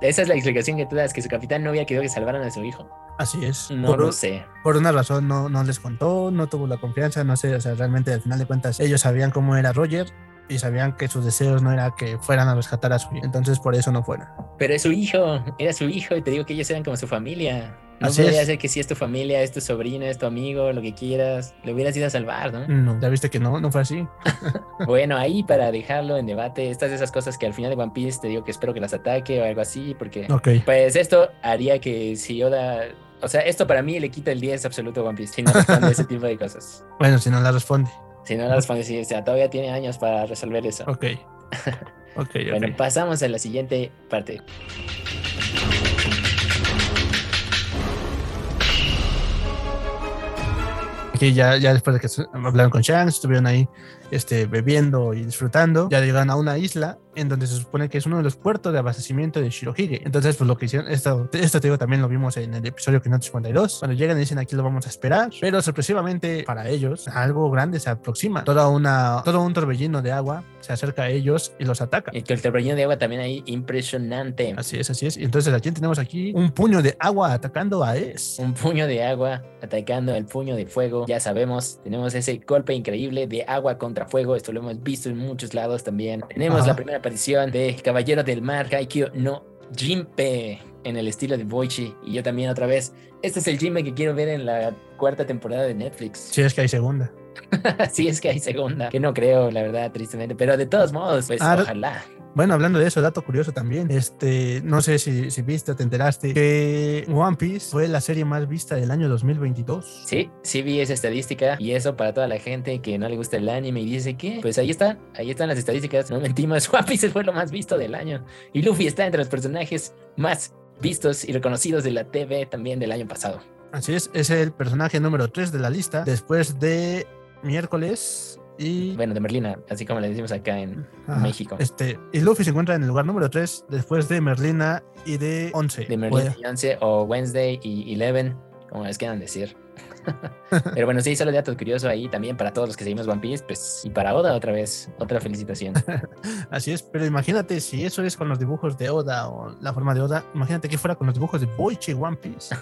Esa es la explicación que tú das, que su capitán no había querido que salvaran a su hijo. Así es. No por, lo sé. por una razón no, no les contó, no tuvo la confianza, no sé, o sea, realmente al final de cuentas ellos sabían cómo era Roger y sabían que sus deseos no era que fueran a rescatar a su hijo, entonces por eso no fueron. Pero es su hijo, era su hijo y te digo que ellos eran como su familia. No Así podría es. ser que si es tu familia, es tu sobrino, es tu amigo, lo que quieras, lo hubieras ido a salvar, ¿no? No, ya viste que no, no fue así. Bueno, ahí para dejarlo en debate, estas de esas cosas que al final de One Piece te digo que espero que las ataque o algo así, porque Ok, pues esto haría que si Oda, o sea, esto para mí le quita el 10 absoluto a One Piece, si no responde ese tipo de cosas. bueno, si no la responde. Si no la responde, sí, o sea, todavía tiene años para resolver eso. Ok. Ok, ok. Bueno, pasamos a la siguiente parte. Aquí ya, ya después de que hablaron con Shanks, estuvieron ahí este, bebiendo y disfrutando, ya llegan a una isla en donde se supone que es uno de los puertos de abastecimiento de Shirohige. Entonces, pues lo que hicieron, esto, esto te digo, también lo vimos en el episodio 552, cuando llegan dicen aquí lo vamos a esperar, pero sorpresivamente para ellos, algo grande se aproxima. Toda una, todo un torbellino de agua se acerca a ellos y los ataca. Y que el torbellino de agua también ahí impresionante. Así es, así es. Y entonces aquí tenemos aquí un puño de agua atacando a Es. Un puño de agua atacando el puño de fuego. Ya sabemos, tenemos ese golpe increíble de agua contra fuego. Esto lo hemos visto en muchos lados también. Tenemos Ajá. la primera aparición de Caballero del Mar, Kaikyo no Jinpe, en el estilo de Boichi. Y yo también otra vez. Este es el Jinpe que quiero ver en la cuarta temporada de Netflix. Si es que hay segunda. Sí, es que hay segunda. Que no creo, la verdad, tristemente. Pero de todos modos, pues Ah, ojalá. Bueno, hablando de eso, dato curioso también. Este, no sé si, si viste o te enteraste que One Piece fue la serie más vista del año 2022. Sí, sí vi esa estadística y eso para toda la gente que no le gusta el anime y dice que, pues ahí está, ahí están las estadísticas, no mentimos, One Piece fue lo más visto del año y Luffy está entre los personajes más vistos y reconocidos de la TV también del año pasado. Así es, es el personaje número 3 de la lista después de miércoles y Bueno, de Merlina, así como le decimos acá en Ajá. México. Este, y Luffy se encuentra en el lugar número 3 después de Merlina y de 11. De Merlina y 11 o Wednesday y Eleven, como les quieran decir. Pero bueno, sí, solo dato curioso ahí también para todos los que seguimos One Piece, pues, y para Oda otra vez, otra felicitación. Así es, pero imagínate si eso es con los dibujos de Oda o la forma de Oda, imagínate que fuera con los dibujos de Boichi One Piece.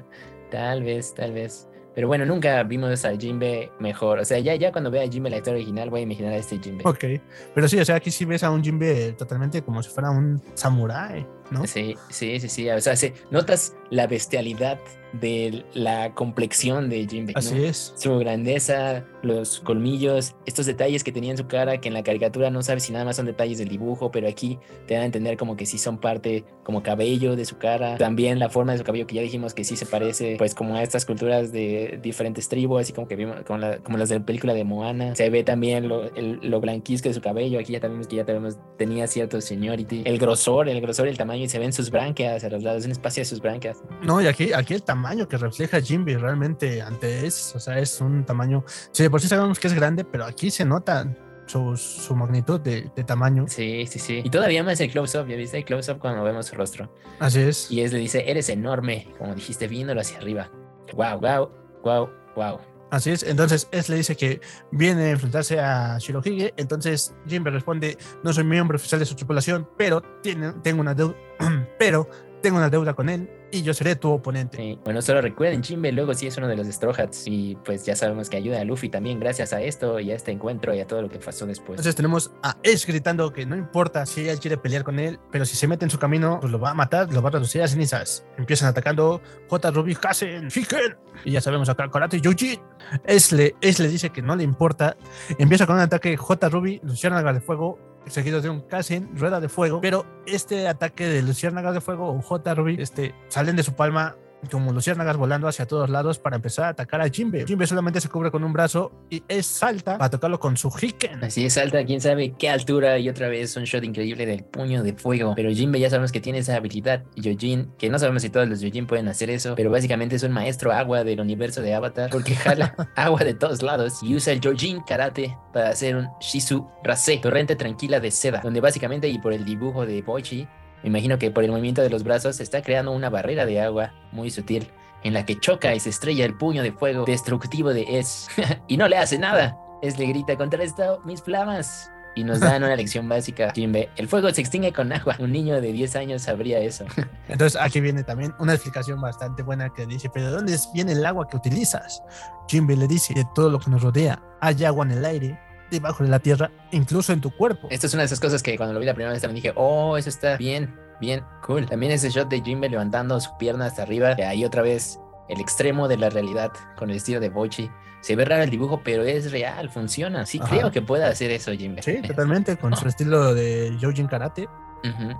Tal vez, tal vez. Pero bueno, nunca vimos a Jinbe mejor. O sea, ya, ya cuando vea a Jinbe la historia original, voy a imaginar a este Jinbe. Ok, pero sí, o sea, aquí sí ves a un Jinbe totalmente como si fuera un samurái, ¿no? Sí, sí, sí, sí. O sea, se- notas la bestialidad de la complexión de. ¿no? Así es. Su grandeza, los colmillos, estos detalles que tenía en su cara, que en la caricatura no sabes si nada más son detalles del dibujo, pero aquí te dan a entender como que sí son parte, como cabello de su cara. También la forma de su cabello, que ya dijimos que sí se parece, pues como a estas culturas de diferentes tribus, así como que vimos, como, la- como las de la película de Moana. Se ve también lo, el- lo blanquizco de su cabello. Aquí ya también que ya tenemos, tenía cierto seniority. El grosor, el grosor, el tamaño, y se ven sus branquias a los lados, un espacio de sus branquias. No, y aquí, aquí el tamaño que refleja Jinbe realmente ante es, o sea, es un tamaño, sí, de por sí sabemos que es grande, pero aquí se nota su, su magnitud de, de tamaño. Sí, sí, sí. Y todavía más el close-up, ¿ya viste? El close-up cuando vemos su rostro. Así es. Y es le dice, eres enorme, como dijiste, viéndolo hacia arriba. Wow, wow, wow, wow. Así es, entonces Es le dice que viene a enfrentarse a Shirohige, entonces Jinbe responde, no soy miembro oficial de su tripulación, pero tiene, tengo una deuda, pero tengo una deuda con él y yo seré tu oponente. Sí. Bueno, solo recuerden, Jinbe luego sí es uno de los Straw Hats y pues ya sabemos que ayuda a Luffy también gracias a esto y a este encuentro y a todo lo que pasó después. Entonces tenemos a Ace gritando que no importa si ella quiere pelear con él, pero si se mete en su camino, pues lo va a matar, lo va a reducir a cenizas. Empiezan atacando J. Ruby, Hasen, Hiken y ya sabemos acá Karate Yujin. Ace le, Ace le dice que no le importa. Empieza con un ataque J. Ruby, Luciérnaga de fuego seguido de un Kazen, rueda de fuego, pero este ataque de luciérnagas de fuego o J. Ruby este, salen de su palma como luciérnagas volando hacia todos lados para empezar a atacar a Jimbe. Jimbe solamente se cubre con un brazo y es salta para tocarlo con su Hiken. Así es, salta, quién sabe qué altura y otra vez un shot increíble del puño de fuego. Pero Jimbe ya sabemos que tiene esa habilidad. Yojin, que no sabemos si todos los Yojin pueden hacer eso, pero básicamente es un maestro agua del universo de Avatar porque jala agua de todos lados y usa el Yojin Karate para hacer un Shizu Rase, torrente tranquila de seda, donde básicamente y por el dibujo de Boichi me imagino que por el movimiento de los brazos se está creando una barrera de agua muy sutil en la que choca y se estrella el puño de fuego destructivo de Es y no le hace nada. Es le grita contra esto mis flamas y nos dan una lección básica. Jimbe, el fuego se extingue con agua. Un niño de 10 años sabría eso. Entonces aquí viene también una explicación bastante buena que dice, pero ¿de dónde viene el agua que utilizas? Jimbe le dice, de todo lo que nos rodea. Hay agua en el aire, debajo de la tierra, incluso en tu cuerpo. Esta es una de esas cosas que cuando lo vi la primera vez también dije, oh, eso está bien, bien, cool. También ese shot de Jimbe levantando su pierna hasta arriba, ahí otra vez el extremo de la realidad con el estilo de Boichi. Se ve raro el dibujo, pero es real, funciona. Sí, Ajá. creo que puede hacer eso, Jimbe. Sí, totalmente, con su estilo de Yojin Karate.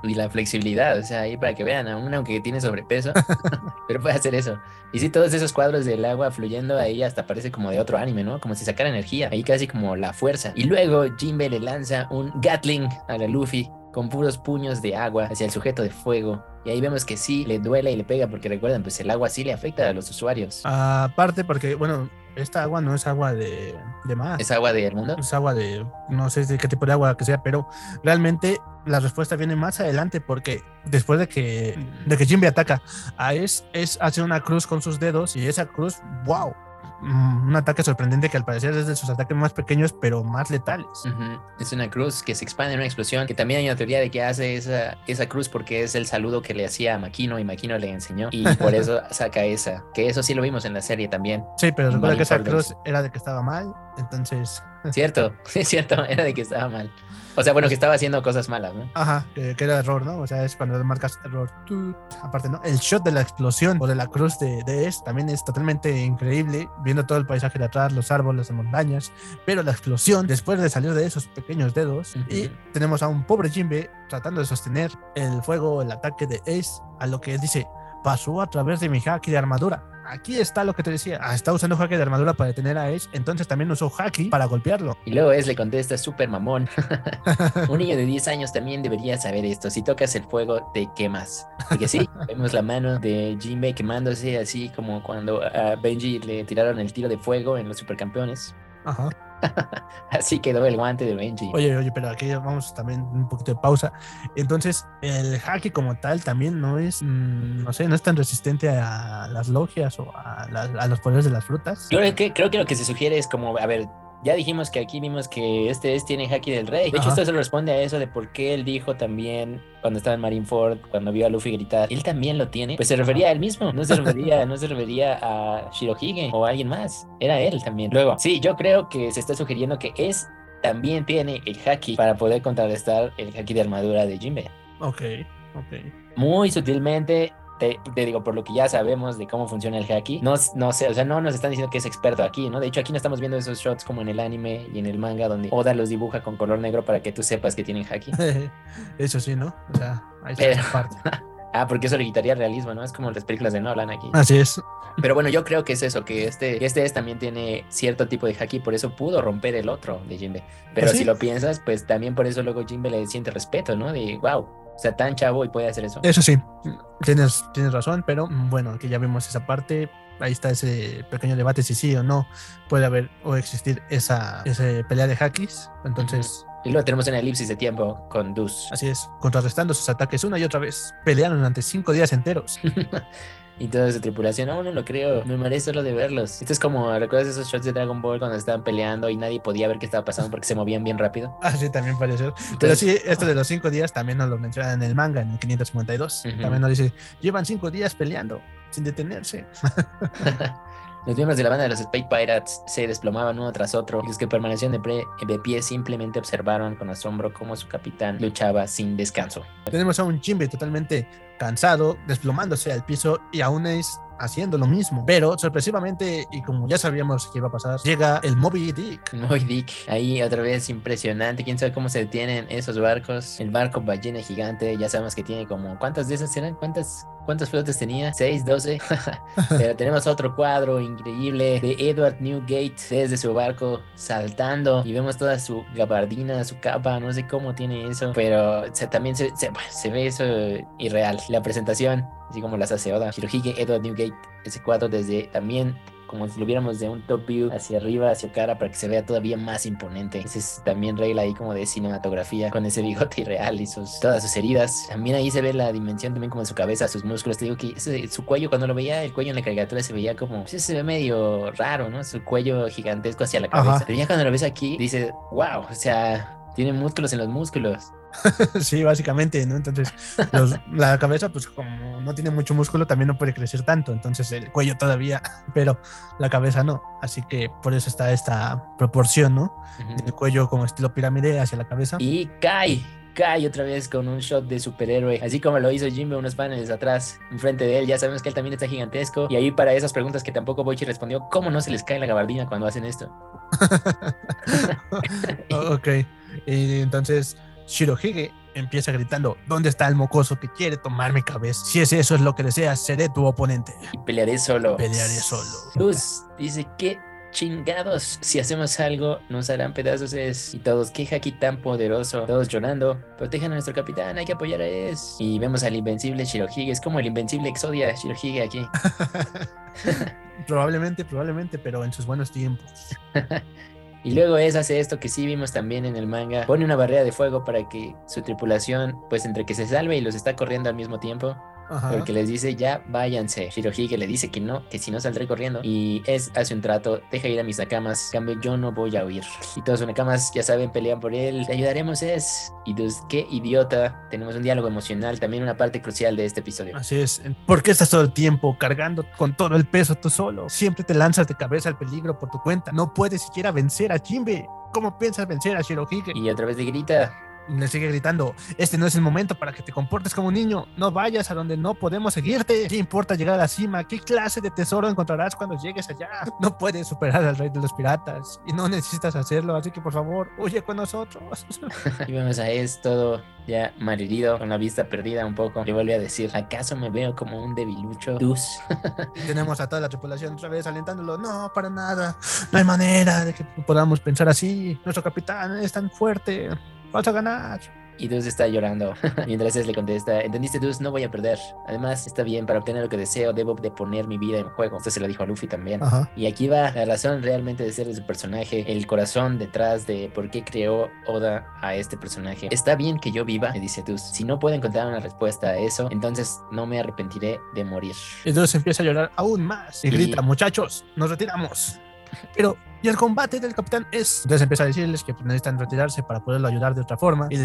Y la flexibilidad, o sea, ahí para que vean, aún aunque tiene sobrepeso, pero puede hacer eso. Y sí, todos esos cuadros del agua fluyendo ahí hasta parece como de otro anime, ¿no? Como si sacara energía, ahí casi como la fuerza. Y luego Jinbe le lanza un Gatling a la Luffy con puros puños de agua hacia el sujeto de fuego. Y ahí vemos que sí le duele y le pega, porque recuerdan, pues el agua sí le afecta a los usuarios. Aparte, porque, bueno, esta agua no es agua de, de mar. ¿Es agua del mundo? Es agua de, no sé de qué tipo de agua que sea, pero realmente la respuesta viene más adelante porque después de que, de que Jimbe ataca a Es, Es hace una cruz con sus dedos y esa cruz, wow, un ataque sorprendente que al parecer es de sus ataques más pequeños pero más letales. Es una cruz que se expande en una explosión, que también hay una teoría de que hace esa, esa cruz porque es el saludo que le hacía a Makino y Makino le enseñó y por eso saca esa, que eso sí lo vimos en la serie también. Sí, pero recuerda que esa cruz era de que estaba mal, entonces, Cierto, es cierto, era de que estaba mal. O sea, bueno, que estaba haciendo cosas malas, ¿no? ajá, que, que era error, ¿no? O sea, es cuando marcas error. Aparte, ¿no? El shot de la explosión o de la cruz de, de Es también es totalmente increíble, viendo todo el paisaje de atrás, los árboles, las montañas, pero la explosión, después de salir de esos pequeños dedos, y tenemos a un pobre Jimbe tratando de sostener el fuego, el ataque de Ace, a lo que él dice, pasó a través de mi haki de armadura. Aquí está lo que te decía, ah, está usando haki de armadura para detener a Ace, entonces también usó haki para golpearlo. Y luego es le contesta, súper mamón. Un niño de 10 años también debería saber esto. Si tocas el fuego, te quemas. Porque sí, vemos la mano de Jinbei quemándose así como cuando a Benji le tiraron el tiro de fuego en los supercampeones. Ajá. Así quedó el guante de Benji. Oye, oye, pero aquí vamos también un poquito de pausa. Entonces, el haki como tal también no es, mm, no sé, no es tan resistente a las logias o a, las- a los poderes de las frutas. Creo que, creo que lo que se sugiere es como, a ver, ya dijimos que aquí vimos que este es tiene haki del rey. De hecho, Ajá. esto se responde a eso de por qué él dijo también cuando estaba en Marineford, cuando vio a Luffy gritar, él también lo tiene. Pues se refería a él mismo, no se refería, no se refería a Shirohige o a alguien más. Era él también. Luego, sí, yo creo que se está sugiriendo que es también tiene el haki para poder contrarrestar el haki de armadura de Jinbe. Ok, ok. muy sutilmente. Te, te digo, por lo que ya sabemos de cómo funciona el haki, no, no sé, o sea, no nos están diciendo que es experto aquí, ¿no? De hecho, aquí no estamos viendo esos shots como en el anime y en el manga donde Oda los dibuja con color negro para que tú sepas que tienen haki. Eso sí, ¿no? O sea, ahí está Pero-. Ah, porque eso le quitaría realismo, ¿no? Es como las películas de Nolan aquí. Así es. Pero bueno, yo creo que es eso, que este, este es, también tiene cierto tipo de haki, por eso pudo romper el otro de Jinbe. Pero Pues sí. si lo piensas, pues también por eso luego Jinbe le siente respeto, ¿no? De, wow, o sea, tan chavo y puede hacer eso. Eso sí, tienes, tienes razón, pero mm, bueno, que ya vimos esa parte. Ahí está ese pequeño debate si sí o no puede haber o existir esa, esa pelea de hakis. Entonces, Y luego tenemos una elipsis de tiempo con Dus. así es, contrarrestando sus ataques una y otra vez. Pelearon durante cinco días enteros. y toda su tripulación. No, no lo creo. Me mareé solo de verlos. Esto es como, ¿recuerdas esos shots de Dragon Ball cuando estaban peleando y nadie podía ver qué estaba pasando porque se movían bien rápido? Ah, sí, también pareció. Pero sí, esto de los cinco días también nos lo mencionan en el manga, en el 552. También nos dice, llevan cinco días peleando sin detenerse. Los miembros de la banda de los Space Pirates se desplomaban uno tras otro y los que permanecían de, de, pie simplemente observaron con asombro cómo su capitán luchaba sin descanso. Tenemos a un Jimbe totalmente cansado, desplomándose al piso y aún es haciendo lo mismo. Pero sorpresivamente, y como ya sabíamos que iba a pasar, llega el Moby Dick. Moby Dick, ahí otra vez impresionante. Quién sabe cómo se detienen esos barcos. El barco ballena gigante, ya sabemos que tiene como. ¿Cuántas de esas eran? ¿Cuántas? ¿Cuántas flotas tenía? ¿6, 12? Pero tenemos otro cuadro increíble de Edward Newgate desde su barco saltando y vemos toda su gabardina, su capa, no sé cómo tiene eso, pero también se, se ve eso irreal. La presentación así como las hace Oda. Shirohige Edward Newgate, ese cuadro desde también como si lo viéramos de un top view hacia arriba, hacia cara, para que se vea todavía más imponente. Ese es también regla ahí como de cinematografía, con ese bigote irreal y sus, todas sus heridas. También ahí se ve la dimensión también como de su cabeza, sus músculos. Te digo que ese, su cuello, cuando lo veía, el cuello en la caricatura se veía como, pues, se ve medio raro, ¿no? Su cuello gigantesco hacia la cabeza. Pero ya cuando lo ves aquí, dices, wow, o sea, tiene músculos en los músculos. sí, básicamente, ¿no? Entonces, la cabeza, pues como no tiene mucho músculo, también no puede crecer tanto. Entonces, el cuello todavía, pero la cabeza no. Así que por eso está esta proporción, ¿no? El cuello como estilo pirámide hacia la cabeza. Y cae, cae otra vez con un shot de superhéroe, así como lo hizo Jimmy unos paneles atrás, enfrente de él. Ya sabemos que él también está gigantesco. Y ahí, para esas preguntas que tampoco Boichi respondió, ¿cómo no se les cae la gabardina cuando hacen esto? ok. Y entonces Shirohige empieza gritando, ¿dónde está el mocoso que quiere tomar mi cabeza? Si es eso es lo que deseas, seré tu oponente. Y pelearé solo. Pelearé solo. Luz dice, ¿qué chingados? Si hacemos algo, nos harán pedazos es. Y todos, qué aquí tan poderoso. Todos llorando. Protejan a nuestro capitán, hay que apoyar a es. Y vemos al invencible Shirohige. Es como el invencible Exodia Shirohige aquí. probablemente, probablemente, pero en sus buenos tiempos. Y luego es hace esto que sí vimos también en el manga. Pone una barrera de fuego para que su tripulación, pues entre que se salve y los está corriendo al mismo tiempo, porque les dice ya váyanse. Shirohige le dice que no, que si no saldré corriendo. Y es hace un trato, deja ir a mis nakamas, cambio yo no voy a huir. Y todos sus nakamas ya saben, pelean por él. Te ayudaremos es. Y pues qué idiota. Tenemos un diálogo emocional, también una parte crucial de este episodio. Así es. ¿Por qué estás todo el tiempo cargando con todo el peso tú solo? Siempre te lanzas de cabeza al peligro por tu cuenta. No puedes siquiera vencer a Jimbe. ¿Cómo piensas vencer a Shirohige? Y otra vez le grita, le sigue gritando, este no es el momento para que te comportes como un niño, no vayas a donde no podemos seguirte, ¿qué importa llegar a la cima? ¿Qué clase de tesoro encontrarás cuando llegues allá? No puedes superar al rey de los piratas y no necesitas hacerlo, así que por favor, huye con nosotros. y vemos a esto ya malherido, con la vista perdida un poco, le vuelve a decir, ¿acaso me veo como un debilucho? Dus. Tenemos a toda la tripulación otra vez alentándolo, no, para nada, no hay manera de que podamos pensar así, nuestro capitán es tan fuerte, vas a ganar. Y Dus está llorando. Mientras él le contesta, ¿entendiste Dus? No voy a perder. Además, está bien, para obtener lo que deseo, debo de poner mi vida en juego. Esto se lo dijo a Luffy también. Y aquí va la razón realmente de ser de su personaje, el corazón detrás de por qué creó Oda a este personaje. Está bien que yo viva, me dice Dus. Si no puedo encontrar una respuesta a eso, entonces no me arrepentiré de morir. Y Dus empieza a llorar aún más y, y... grita, muchachos, nos retiramos. Pero y el combate del capitán es. Entonces empieza a decirles que necesitan retirarse para poderlo ayudar de otra forma. Y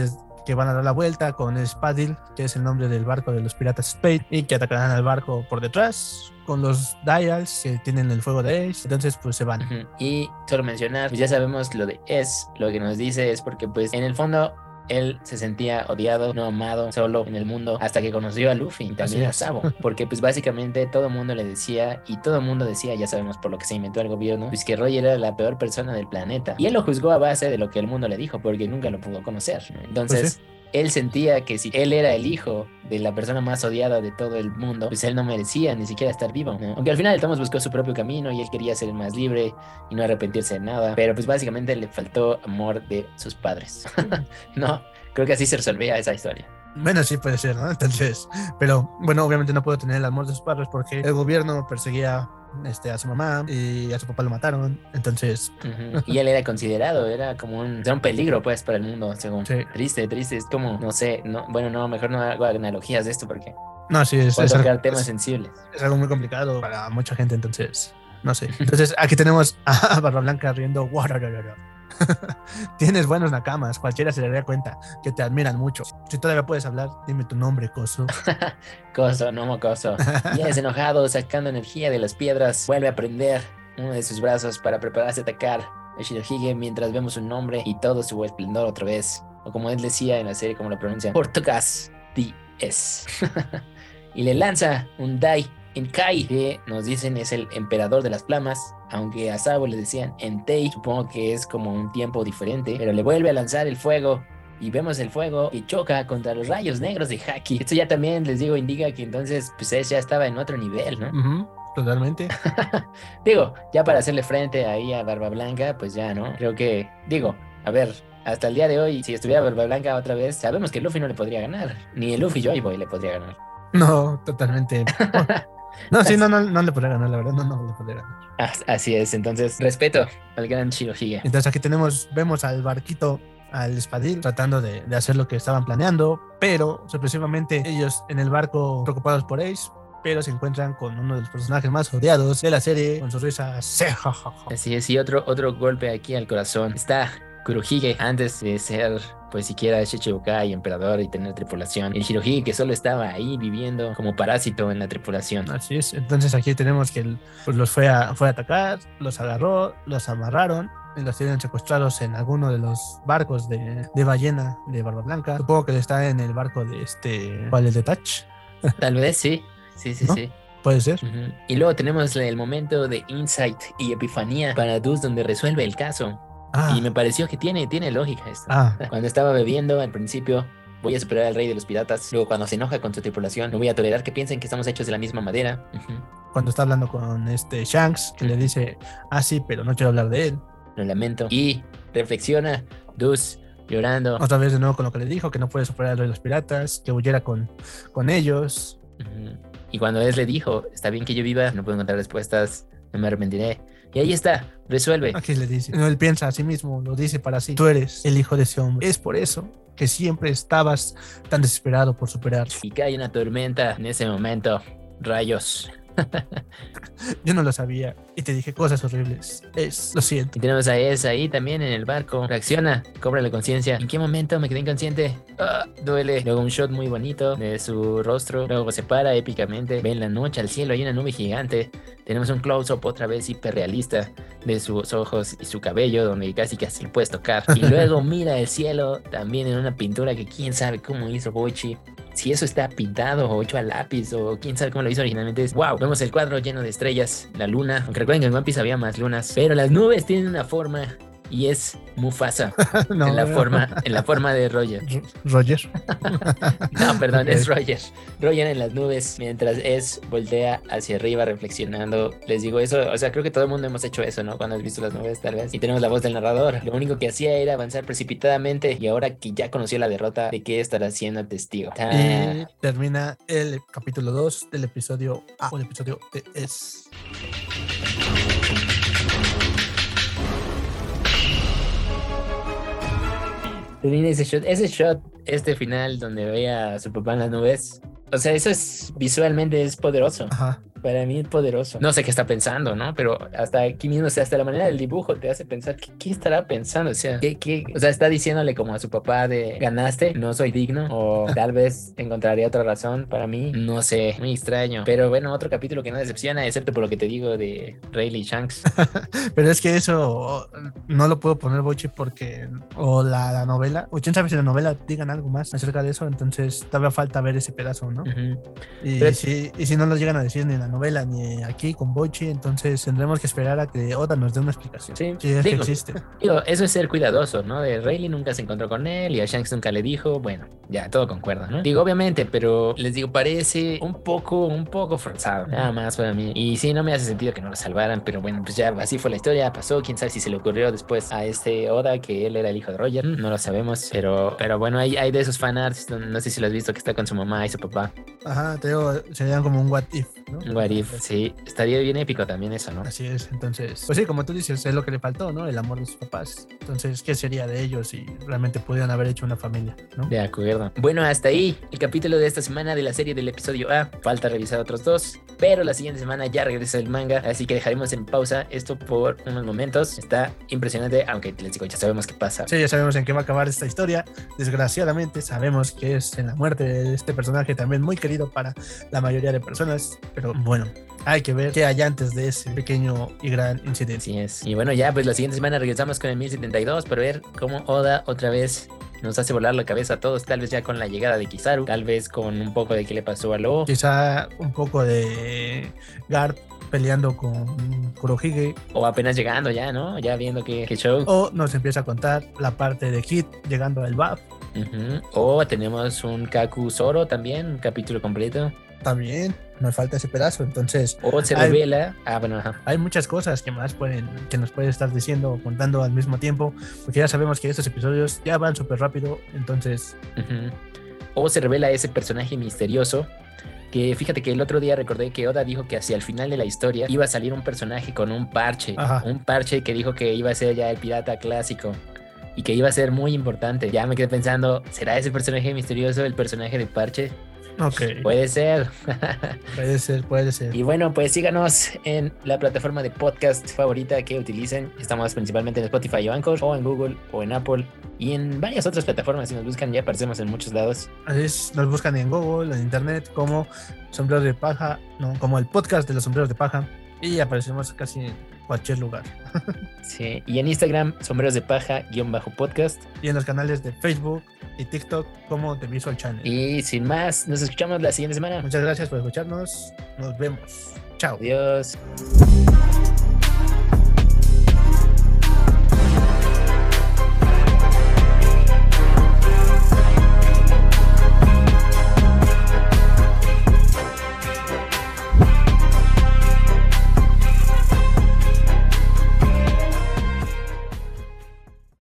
que van a dar la vuelta con Spadil, que es el nombre del barco de los piratas Spade, y que atacarán al barco por detrás con los dials que tienen el fuego de Ace. Entonces, pues se van. Y solo mencionar, pues ya sabemos lo de Es, lo que nos dice es porque, pues, en el fondo, él se sentía odiado, no amado, solo en el mundo, hasta que conoció a Luffy y también a Sabo. Porque pues básicamente todo el mundo le decía, y todo el mundo decía, ya sabemos por lo que se inventó el gobierno, pues que Roger era la peor persona del planeta. Y él lo juzgó a base de lo que el mundo le dijo, porque nunca lo pudo conocer. Entonces... Pues él sentía que si él era el hijo de la persona más odiada de todo el mundo, pues él no merecía ni siquiera estar vivo. Aunque al final Thomas buscó su propio camino y él quería ser más libre y no arrepentirse de nada. Pero pues básicamente le faltó amor de sus padres. no, creo que así se resolvía esa historia. Bueno, sí puede ser, ¿no? Entonces, pero bueno, obviamente no puedo tener el amor de sus padres porque el gobierno perseguía este, a su mamá y a su papá lo mataron. Entonces. Y él era considerado, era como un, era un peligro, pues, para el mundo, según. Triste, triste. Es como, no sé, no, bueno, no, mejor no hago analogías de esto porque. No, sí, es, es algo, temas sensibles. Es algo muy complicado para mucha gente, entonces. No sé. Entonces, aquí tenemos a Barba Blanca riendo. Tienes buenos nakamas, cualquiera se le daría cuenta que te admiran mucho. Si todavía puedes hablar, dime tu nombre, Coso. coso, no Coso. Ya es enojado, sacando energía de las piedras, vuelve a prender uno de sus brazos para prepararse a atacar a Shirohige mientras vemos su nombre y todo su esplendor otra vez. O como él decía en la serie, como lo pronuncia, Portugas DS. y le lanza un Dai en Kai, que nos dicen es el emperador de las flamas, aunque a Sabo le decían Entei, supongo que es como un tiempo diferente, pero le vuelve a lanzar el fuego y vemos el fuego y choca contra los rayos negros de Haki. Esto ya también les digo indica que entonces pues ya estaba en otro nivel, ¿no? totalmente. digo, ya para hacerle frente ahí a Barba Blanca, pues ya, ¿no? Creo que, digo, a ver, hasta el día de hoy, si estuviera Barba Blanca otra vez, sabemos que Luffy no le podría ganar, ni el Luffy Joy Boy le podría ganar. No, totalmente. No, sí, no, no, no le podría ganar, la verdad, no, no le podría ganar. Así es, entonces, respeto al gran Shirohige. Entonces aquí tenemos, vemos al barquito, al espadil, tratando de, de hacer lo que estaban planeando, pero sorpresivamente ellos en el barco preocupados por Ace, pero se encuentran con uno de los personajes más odiados de la serie, con su risa. Así es, y otro, otro golpe aquí al corazón. Está Kurohige antes de ser pues siquiera y emperador y tener tripulación. El Hirohige que solo estaba ahí viviendo como parásito en la tripulación. Así es. Entonces aquí tenemos que pues, los fue a, fue a atacar, los agarró, los amarraron y los tienen secuestrados en alguno de los barcos de, de ballena de Barba Blanca. Supongo que está en el barco de este. ¿Cuál es de Touch? Tal vez sí. Sí, sí, sí. Puede ser. Y luego tenemos el momento de insight y epifanía para Dus donde resuelve el caso. Ah. Y me pareció que tiene, tiene lógica esto. Ah. Cuando estaba bebiendo al principio, voy a superar al rey de los piratas. Luego, cuando se enoja con su tripulación, no voy a tolerar que piensen que estamos hechos de la misma madera. Cuando está hablando con este Shanks, que le dice, ah, sí, pero no quiero hablar de él. Lo lamento. Y reflexiona, Dus, llorando. Otra vez de nuevo con lo que le dijo, que no puede superar al rey de los piratas, que huyera con, con ellos. Y cuando él le dijo, está bien que yo viva, no puedo encontrar respuestas, no me arrepentiré. Y ahí está, resuelve. Aquí le dice. No, él piensa a sí mismo, lo dice para sí. Tú eres el hijo de ese hombre. Es por eso que siempre estabas tan desesperado por superar. Y cae una tormenta en ese momento. Rayos. Yo no lo sabía y te dije cosas horribles. Es, lo siento. Y tenemos a esa ahí también en el barco. Reacciona, cobra la conciencia. ¿En qué momento me quedé inconsciente? Ah, duele. Luego un shot muy bonito de su rostro. Luego se para épicamente. Ve en la noche al cielo, hay una nube gigante. Tenemos un close-up otra vez hiperrealista de sus ojos y su cabello, donde casi casi lo puedes tocar. Y luego mira el cielo también en una pintura que quién sabe cómo hizo Boichi si eso está pintado o hecho a lápiz o quién sabe cómo lo hizo originalmente, es wow. Vemos el cuadro lleno de estrellas, la luna. Aunque recuerden que en One Piece había más lunas, pero las nubes tienen una forma y es Mufasa en la forma en la forma de Roger. Roger. no, perdón, es Roger. Roger en las nubes mientras es voltea hacia arriba reflexionando. Les digo eso, o sea, creo que todo el mundo hemos hecho eso, ¿no? Cuando has visto las nubes tal vez y tenemos la voz del narrador. Lo único que hacía era avanzar precipitadamente y ahora que ya conoció la derrota, ¿de qué estará siendo testigo? Y termina el capítulo 2 del episodio A o el episodio de Es. ese shot, ese shot, este final donde veía a su papá en las nubes. O sea, eso es visualmente es poderoso. Ajá para mí es poderoso. No sé qué está pensando, ¿no? Pero hasta aquí mismo, o sea, hasta la manera del dibujo te hace pensar, ¿qué, estará pensando? O sea, ¿qué, ¿qué, O sea, está diciéndole como a su papá de, ganaste, no soy digno, o tal vez encontraría otra razón para mí, no sé, muy extraño. Pero bueno, otro capítulo que no decepciona, excepto por lo que te digo de Rayleigh Shanks. Pero es que eso no lo puedo poner, Bochi, porque, o la, novela, o quién sabe si la novela digan algo más acerca de eso, entonces todavía falta ver ese pedazo, ¿no? y, si, y si no lo llegan a decir ni la novela ni aquí con Boichi, entonces tendremos que esperar a que Oda nos dé una explicación. Sí, Si es que digo, existe. digo, eso es ser cuidadoso, ¿no? De Rayleigh nunca se encontró con él y a Shanks nunca le dijo, bueno, ya, todo concuerda, ¿no? Digo, obviamente, pero les digo, parece un poco, un poco forzado, nada más para mí. Y sí, no me hace sentido que no lo salvaran, pero bueno, pues ya así fue la historia, pasó, quién sabe si se le ocurrió después a este Oda que él era el hijo de Roger, no lo sabemos, pero, pero bueno, hay, hay de esos fanarts, no, no sé si lo has visto, que está con su mamá y su papá. Ajá, te digo, serían como un what if, ¿no? What if, sí, estaría bien épico también eso, ¿no? Así es, entonces, pues sí, como tú dices, es lo que le faltó, ¿no? El amor de sus papás. Entonces, ¿qué sería de ellos si realmente pudieran haber hecho una familia, ¿no? De acuerdo. Bueno, hasta ahí el capítulo de esta semana de la serie del episodio A. Falta revisar otros dos, pero la siguiente semana ya regresa el manga, así que dejaremos en pausa esto por unos momentos. Está impresionante, aunque les digo, ya sabemos qué pasa. Sí, ya sabemos en qué va a acabar esta historia. Desgraciadamente, sabemos que es en la muerte de este personaje también muy querido para la mayoría de personas. Pero bueno, hay que ver qué hay antes de ese pequeño y gran incidente. Así es. Y bueno, ya pues la siguiente semana regresamos con el 1072 para ver cómo Oda otra vez nos hace volar la cabeza a todos, tal vez ya con la llegada de Kizaru, tal vez con un poco de qué le pasó a Lo. Quizá un poco de Gart peleando con Kurohige. O apenas llegando ya, ¿no? Ya viendo que, que show. O nos empieza a contar la parte de Hit llegando al BAF. O tenemos un Kaku Zoro también, un capítulo completo. También nos falta ese pedazo. Entonces, O se Hay- revela. Ah, bueno, ajá. hay muchas cosas que más pueden, que nos puede estar diciendo o contando al mismo tiempo, porque ya sabemos que estos episodios ya van súper rápido, entonces. O se revela ese personaje misterioso. Que fíjate que el otro día recordé que Oda dijo que hacia el final de la historia iba a salir un personaje con un parche. Ajá. Un parche que dijo que iba a ser ya el pirata clásico. Y que iba a ser muy importante. Ya me quedé pensando, ¿será ese personaje misterioso el personaje de parche? Ok, Puede ser. puede ser, puede ser. Y bueno, pues síganos en la plataforma de podcast favorita que utilicen. Estamos principalmente en Spotify o Anchor, o en Google, o en Apple, y en varias otras plataformas. Si nos buscan, ya aparecemos en muchos lados. Así es, nos buscan en Google, en Internet, como Sombreros de Paja, no, como el podcast de los Sombreros de Paja, y aparecemos casi en cualquier lugar. Sí, y en Instagram, sombreros de paja, guion bajo podcast. Y en los canales de Facebook y TikTok, como The Visual Channel. Y sin más, nos escuchamos la siguiente semana. Muchas gracias por escucharnos. Nos vemos. Chao. Adiós.